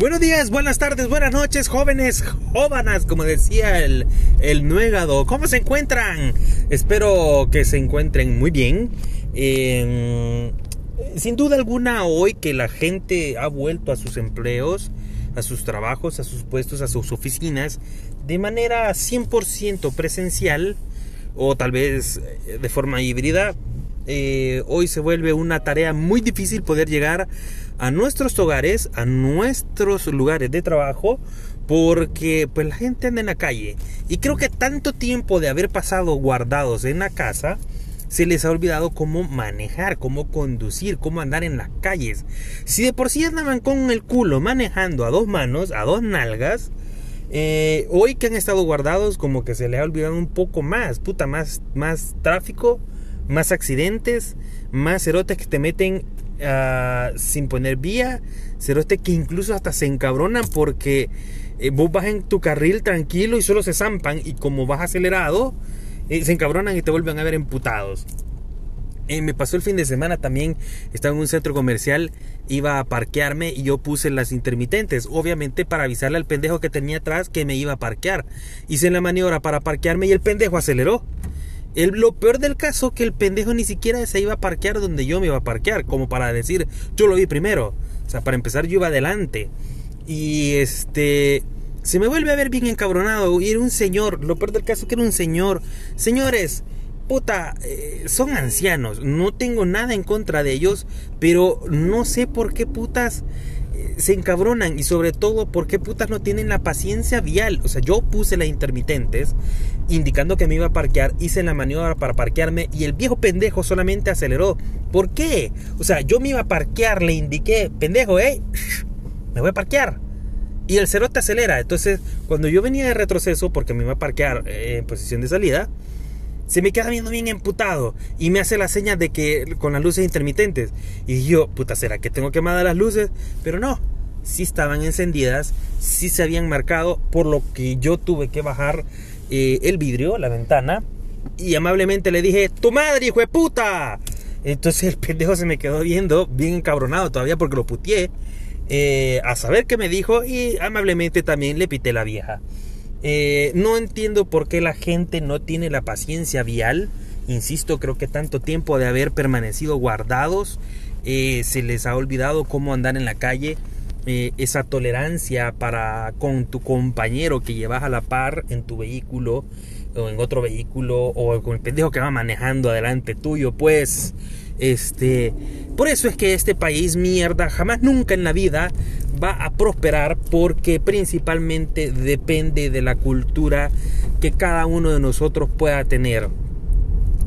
Buenos días, buenas tardes, buenas noches, jóvenes, jóvenes, como decía el, el nuegado. ¿Cómo se encuentran? Espero que se encuentren muy bien. Eh, sin duda alguna, hoy que la gente ha vuelto a sus empleos, a sus trabajos, a sus puestos, a sus oficinas, de manera 100% presencial o tal vez eh, de forma híbrida, eh, hoy se vuelve una tarea muy difícil poder llegar a nuestros hogares, a nuestros lugares de trabajo, porque pues la gente anda en la calle. Y creo que tanto tiempo de haber pasado guardados en la casa, se les ha olvidado cómo manejar, cómo conducir, cómo andar en las calles. Si de por sí andaban con el culo manejando a dos manos, a dos nalgas, eh, hoy que han estado guardados, como que se les ha olvidado un poco más, puta, más, más tráfico, más accidentes, más cerotes que te meten uh, sin poner vía, cerotes que incluso hasta se encabronan porque eh, vos vas en tu carril tranquilo y solo se zampan y como vas acelerado, eh, se encabronan y te vuelven a ver emputados. Eh, me pasó el fin de semana también, estaba en un centro comercial, iba a parquearme y yo puse las intermitentes, obviamente para avisarle al pendejo que tenía atrás que me iba a parquear. Hice la maniobra para parquearme y el pendejo aceleró. El, lo peor del caso que el pendejo ni siquiera se iba a parquear donde yo me iba a parquear, como para decir, yo lo vi primero. O sea, para empezar yo iba adelante. Y este... Se me vuelve a ver bien encabronado. Y era un señor. Lo peor del caso que era un señor. Señores, puta, eh, son ancianos. No tengo nada en contra de ellos. Pero no sé por qué putas se encabronan. Y sobre todo, por qué putas no tienen la paciencia vial. O sea, yo puse las intermitentes. Indicando que me iba a parquear. Hice la maniobra para parquearme. Y el viejo pendejo solamente aceleró. ¿Por qué? O sea, yo me iba a parquear. Le indiqué, pendejo, eh. Me voy a parquear y el cerote acelera. Entonces, cuando yo venía de retroceso, porque me iba a parquear eh, en posición de salida, se me queda viendo bien emputado y me hace la seña de que con las luces intermitentes. Y yo, puta, ¿será que tengo quemadas las luces? Pero no, sí estaban encendidas, sí se habían marcado, por lo que yo tuve que bajar eh, el vidrio, la ventana, y amablemente le dije, ¡Tu madre, hijo de puta! Entonces el pendejo se me quedó viendo, bien encabronado todavía porque lo putié. Eh, a saber qué me dijo y amablemente también le pité la vieja. Eh, no entiendo por qué la gente no tiene la paciencia vial. Insisto, creo que tanto tiempo de haber permanecido guardados, eh, se les ha olvidado cómo andar en la calle. esa tolerancia para con tu compañero que llevas a la par en tu vehículo o en otro vehículo o con el pendejo que va manejando adelante tuyo, pues este, por eso es que este país mierda jamás nunca en la vida va a prosperar porque principalmente depende de la cultura que cada uno de nosotros pueda tener.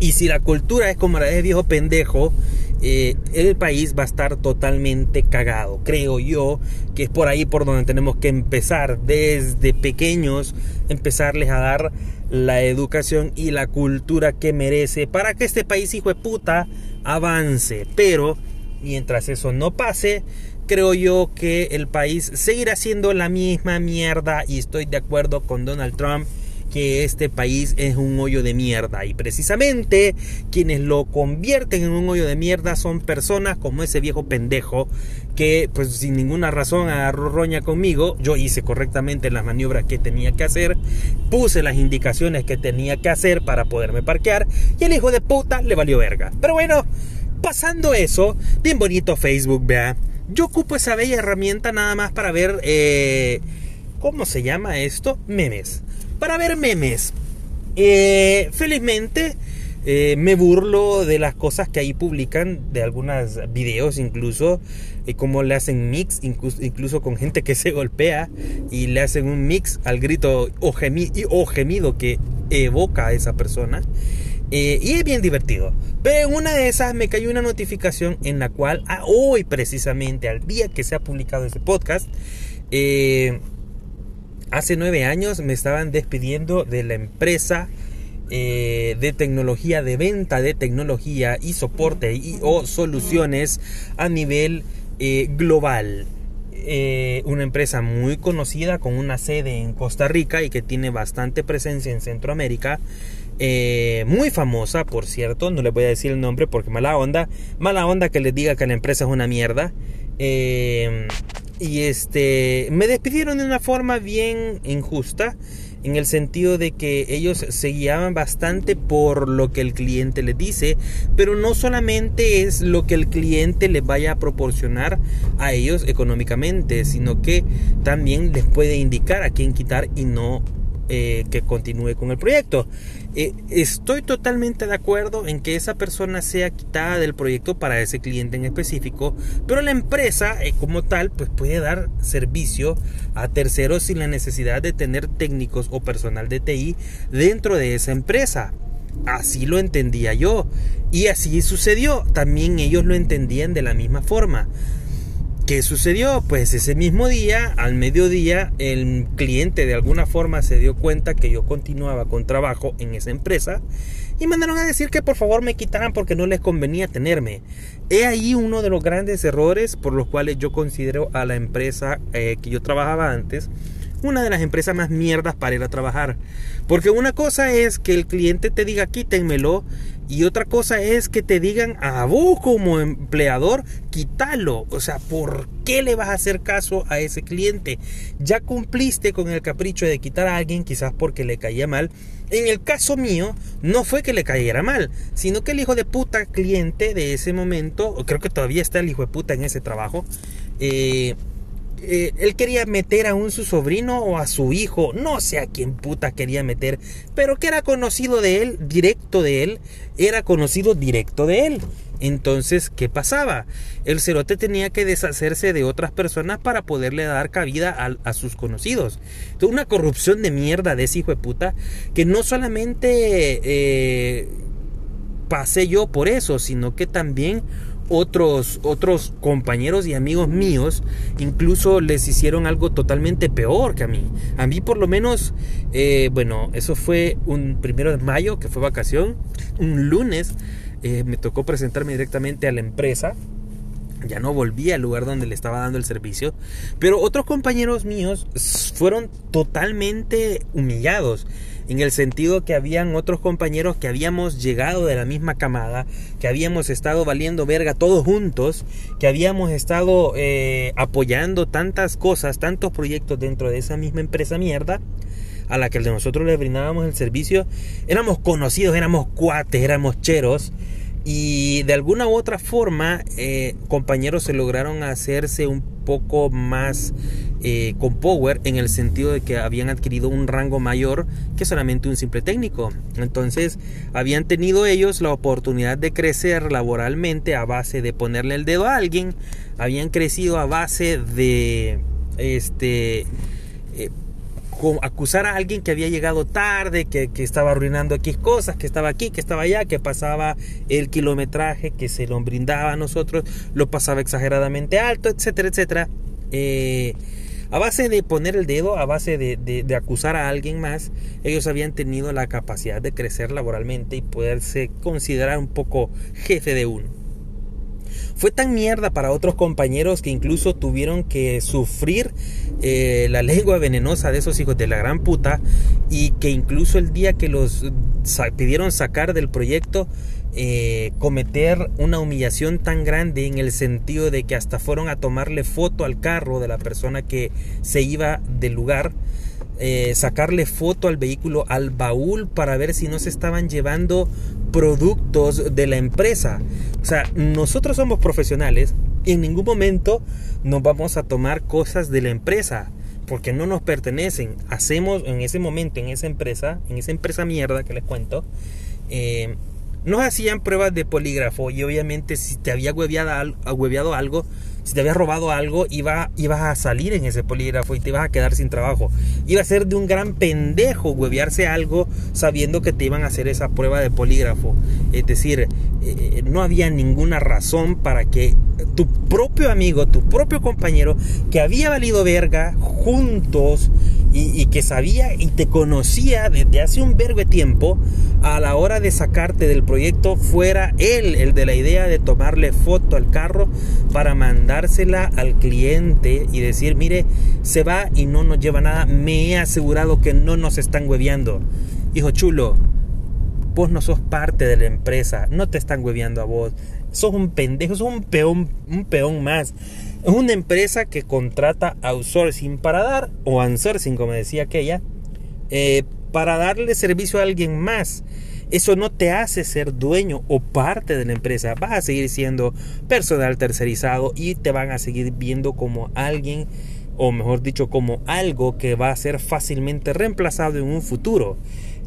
Y si la cultura es como la de viejo pendejo, eh, el país va a estar totalmente cagado. Creo yo que es por ahí por donde tenemos que empezar desde pequeños, empezarles a dar la educación y la cultura que merece para que este país, hijo de puta, avance. Pero mientras eso no pase, creo yo que el país seguirá siendo la misma mierda y estoy de acuerdo con Donald Trump que este país es un hoyo de mierda y precisamente quienes lo convierten en un hoyo de mierda son personas como ese viejo pendejo que pues sin ninguna razón agarró roña conmigo, yo hice correctamente las maniobras que tenía que hacer, puse las indicaciones que tenía que hacer para poderme parquear y el hijo de puta le valió verga. Pero bueno, pasando eso, bien bonito Facebook, vea. Yo ocupo esa bella herramienta nada más para ver, eh, ¿cómo se llama esto? Memes para ver memes. Eh, felizmente eh, me burlo de las cosas que ahí publican, de algunos videos incluso, y cómo le hacen mix, incluso, con gente que se golpea y le hacen un mix al grito o, gemido que evoca a esa persona. Eh, y es bien divertido. Pero en una de esas me cayó una notificación en la cual, a hoy precisamente, al día que se ha publicado ese podcast, eh, hace nueve años me estaban despidiendo de la empresa eh, de tecnología, de venta de tecnología y soporte o soluciones a nivel eh, global. Eh, una empresa muy conocida con una sede en Costa Rica y que tiene bastante presencia en Centroamérica. muy famosa, por cierto, no le voy a decir el nombre porque mala onda, mala onda que les diga que la empresa es una mierda. y este me despidieron de una forma bien injusta en el sentido de que ellos se guiaban bastante por lo que el cliente les dice, pero no solamente es lo que el cliente les vaya a proporcionar a ellos económicamente, sino que también les puede indicar a quién quitar y no eh, que continúe con el proyecto. Eh, estoy totalmente de acuerdo en que esa persona sea quitada del proyecto para ese cliente en específico, pero la empresa eh, como tal pues puede dar servicio a terceros sin la necesidad de tener técnicos o personal de TI dentro de esa empresa. Así lo entendía yo y así sucedió. También ellos lo entendían de la misma forma. ¿Qué sucedió? Pues ese mismo día, al mediodía, el cliente de alguna forma se dio cuenta que yo continuaba con trabajo en esa empresa y mandaron a decir que por favor me quitaran porque no les convenía tenerme. He ahí uno de los grandes errores por los cuales yo considero a la empresa eh, que yo trabajaba antes una de las empresas más mierdas para ir a trabajar. Porque una cosa es que el cliente te diga quítenmelo y otra cosa es que te digan a vos como empleador quítalo. O sea, ¿por qué le vas a hacer caso a ese cliente? Ya cumpliste con el capricho de quitar a alguien quizás porque le caía mal. En el caso mío, no fue que le cayera mal, sino que el hijo de puta cliente de ese momento, creo que todavía está el hijo de puta en ese trabajo, eh, eh, él quería meter a un su sobrino o a su hijo, no sé a quién puta quería meter, pero que era conocido de él, directo de él, era conocido directo de él. Entonces, ¿qué pasaba? El cerote tenía que deshacerse de otras personas para poderle dar cabida a, sus conocidos. una corrupción de mierda de ese hijo de puta que no solamente eh, pasé yo por eso, sino que también otros, otros compañeros y amigos míos incluso les hicieron algo totalmente peor que a mí. A mí por lo menos, eh, bueno, eso fue un primero de mayo, que fue vacación, un lunes, eh, me tocó presentarme directamente a la empresa. Ya no volví al lugar donde le estaba dando el servicio. Pero otros compañeros míos fueron totalmente humillados en el sentido que habían otros compañeros que habíamos llegado de la misma camada, que habíamos estado valiendo verga todos juntos, que habíamos estado eh, apoyando tantas cosas, tantos proyectos dentro de esa misma empresa mierda a la que nosotros le brindábamos el servicio, éramos conocidos, éramos cuates, éramos cheros y de alguna u otra forma eh, compañeros se lograron hacerse un poco más eh, con power en el sentido de que habían adquirido un rango mayor que solamente un simple técnico. Entonces habían tenido ellos la oportunidad de crecer laboralmente a base de ponerle el dedo a alguien, habían crecido a base de este eh, acusar a alguien que había llegado tarde, que, que, estaba arruinando X cosas, que estaba aquí, que estaba allá, que pasaba el kilometraje que se lo brindaba a nosotros, lo pasaba exageradamente alto, etcétera, etcétera. Eh, a base de poner el dedo, a base de, de, acusar a alguien más, ellos habían tenido la capacidad de crecer laboralmente y poderse considerar un poco jefe de uno. Fue tan mierda para otros compañeros que incluso tuvieron que sufrir eh, la lengua venenosa de esos hijos de la gran puta y que incluso el día que los pidieron sacar del proyecto eh, cometer una humillación tan grande en el sentido de que hasta fueron a tomarle foto al carro de la persona que se iba del lugar eh, sacarle foto al vehículo, al baúl, para ver si no se estaban llevando productos de la empresa. O sea, nosotros somos profesionales y en ningún momento nos vamos a tomar cosas de la empresa porque no nos pertenecen. Hacemos en ese momento, en esa empresa, en esa empresa mierda que les cuento, eh, nos hacían pruebas de polígrafo y obviamente si te había hueveado, algo, si te había robado algo, iba, ibas a salir en ese polígrafo y te ibas a quedar sin trabajo. Iba a ser de un gran pendejo huevearse algo sabiendo que te iban a hacer esa prueba de polígrafo. Es decir, eh, no había ninguna razón para que tu propio amigo, tu propio compañero, que había valido verga juntos y, que sabía y te conocía desde hace un vergo de tiempo, a la hora de sacarte del proyecto, fuera él el de la idea de tomarle foto al carro para mandársela al cliente y decir, mire, se va y no nos lleva nada, me he asegurado que no nos están hueveando. Hijo chulo, vos no sos parte de la empresa, no te están hueveando a vos, sos un pendejo, sos un peón, un peón más. Una empresa que contrata outsourcing para dar, o outsourcing como decía aquella, eh, para darle servicio a alguien más. Eso no te hace ser dueño o parte de la empresa. Vas a seguir siendo personal tercerizado y te van a seguir viendo como alguien, o mejor dicho, como algo que va a ser fácilmente reemplazado en un futuro.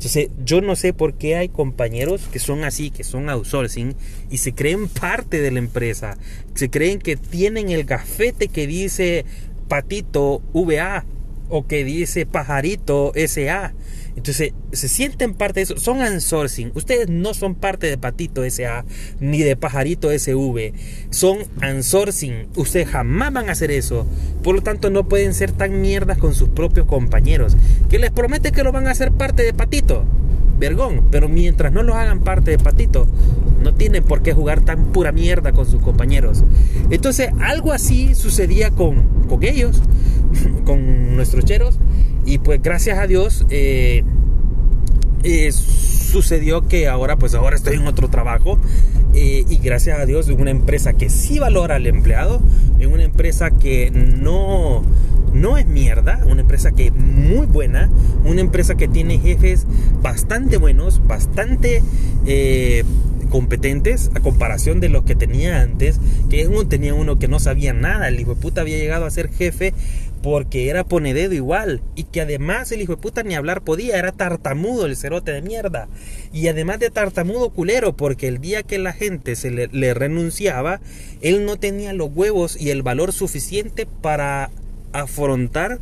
Entonces, yo no sé por qué hay compañeros que son así, que son outsourcing y se creen parte de la empresa. Se creen que tienen el gafete que dice patito VA o que dice pajarito SA. Entonces, se sienten parte de eso. Son outsourcing. Ustedes no son parte de Patito SA ni de Pajarito SV. Son outsourcing. Ustedes jamás van a hacer eso. Por lo tanto, no pueden ser tan mierdas con sus propios compañeros. Que les promete que lo van a hacer parte de Patito. Vergón. Pero mientras no los hagan parte de Patito, no tienen por qué jugar tan pura mierda con sus compañeros. Entonces, algo así sucedía con, con ellos, con nuestros cheros. Y pues gracias a Dios eh, eh, sucedió que ahora pues ahora estoy en otro trabajo eh, y gracias a Dios en una empresa que sí valora al empleado, en una empresa que no, no es mierda, una empresa que es muy buena, una empresa que tiene jefes bastante buenos, bastante competentes a comparación de los que tenía antes, que uno tenía uno que no sabía nada, el hijo de puta había llegado a ser jefe porque era ponededo igual y que además el hijo de puta ni hablar podía, era tartamudo el cerote de mierda. Y además de tartamudo culero porque el día que la gente se le, renunciaba, él no tenía los huevos y el valor suficiente para afrontar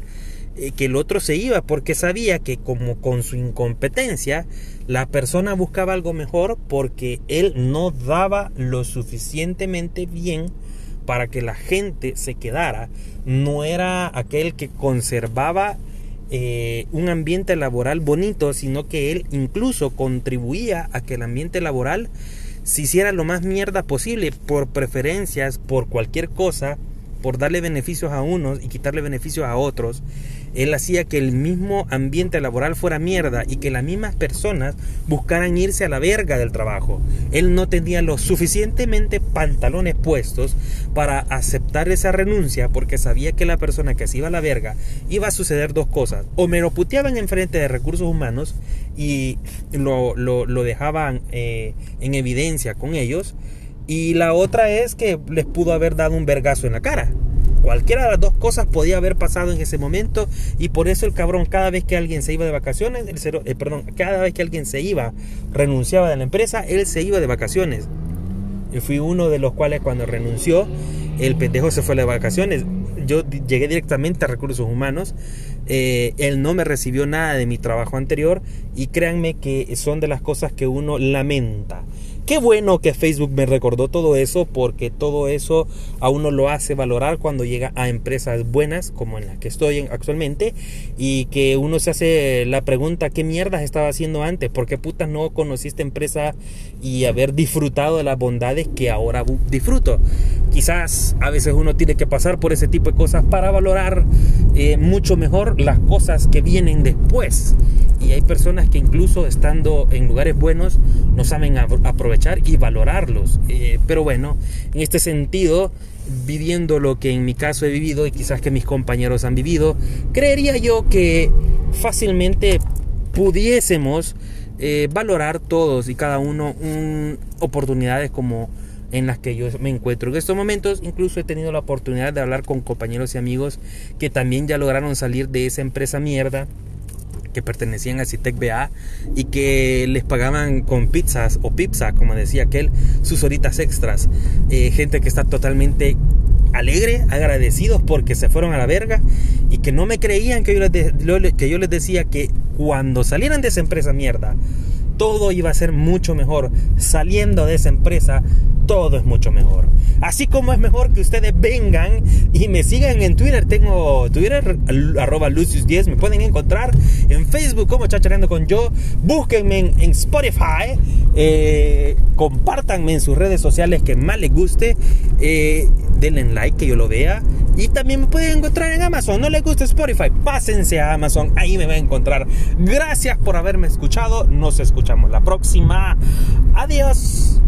eh, que el otro se iba porque sabía que como con su incompetencia la persona buscaba algo mejor porque él no daba lo suficientemente bien para que la gente se quedara, no era aquel que conservaba eh, un ambiente laboral bonito, sino que él incluso contribuía a que el ambiente laboral se hiciera lo más mierda posible por preferencias, por cualquier cosa, por darle beneficios a unos y quitarle beneficios a otros él hacía que el mismo ambiente laboral fuera mierda y que las mismas personas buscaran irse a la verga del trabajo. Él no tenía los suficientemente pantalones puestos para aceptar esa renuncia porque sabía que la persona que se iba a la verga iba a suceder dos cosas. O me lo puteaban enfrente de recursos humanos y lo, dejaban eh, en evidencia con ellos. Y la otra es que les pudo haber dado un vergazo en la cara. Cualquiera de las dos cosas podía haber pasado en ese momento y por eso el cabrón cada vez que alguien se iba de vacaciones, el eh, perdón, cada vez que alguien se iba, renunciaba de la empresa, él se iba de vacaciones. Yo fui uno de los cuales cuando renunció, el pendejo se fue de vacaciones. Yo llegué directamente a recursos humanos. Eh, él no me recibió nada de mi trabajo anterior y créanme que son de las cosas que uno lamenta. Qué bueno que Facebook me recordó todo eso porque todo eso a uno lo hace valorar cuando llega a empresas buenas como en la que estoy actualmente y que uno se hace la pregunta qué mierdas estaba haciendo antes, por qué puta no conocí esta empresa y haber disfrutado de las bondades que ahora disfruto. Quizás a veces uno tiene que pasar por ese tipo de cosas para valorar eh, mucho mejor las cosas que vienen después y hay personas que incluso estando en lugares buenos no saben aprovechar y valorarlos. Eh, pero bueno, en este sentido, viviendo lo que en mi caso he vivido y quizás que mis compañeros han vivido, creería yo que fácilmente pudiésemos eh, valorar todos y cada uno oportunidades como en las que yo me encuentro. En estos momentos incluso he tenido la oportunidad de hablar con compañeros y amigos que también ya lograron salir de esa empresa mierda que pertenecían a Citec BA y que les pagaban con pizzas o pizza, como decía aquel, sus horitas extras. Eh, gente que está totalmente alegre, agradecidos porque se fueron a la verga y que no me creían que yo les, que yo les decía que cuando salieran de esa empresa mierda, todo iba a ser mucho mejor. Saliendo de esa empresa, todo es mucho mejor. Así como es mejor que ustedes vengan y me sigan en Twitter. Tengo Twitter, arroba Lucius10. Me pueden encontrar en Facebook como Chachareando con yo. Búsquenme en, Spotify. Eh, compártanme en sus redes sociales que más les guste. Eh, denle like que yo lo vea. Y también me pueden encontrar en Amazon. No les gusta Spotify, pásense a Amazon. Ahí me van a encontrar. Gracias por haberme escuchado. Nos escuchamos la próxima. Adiós.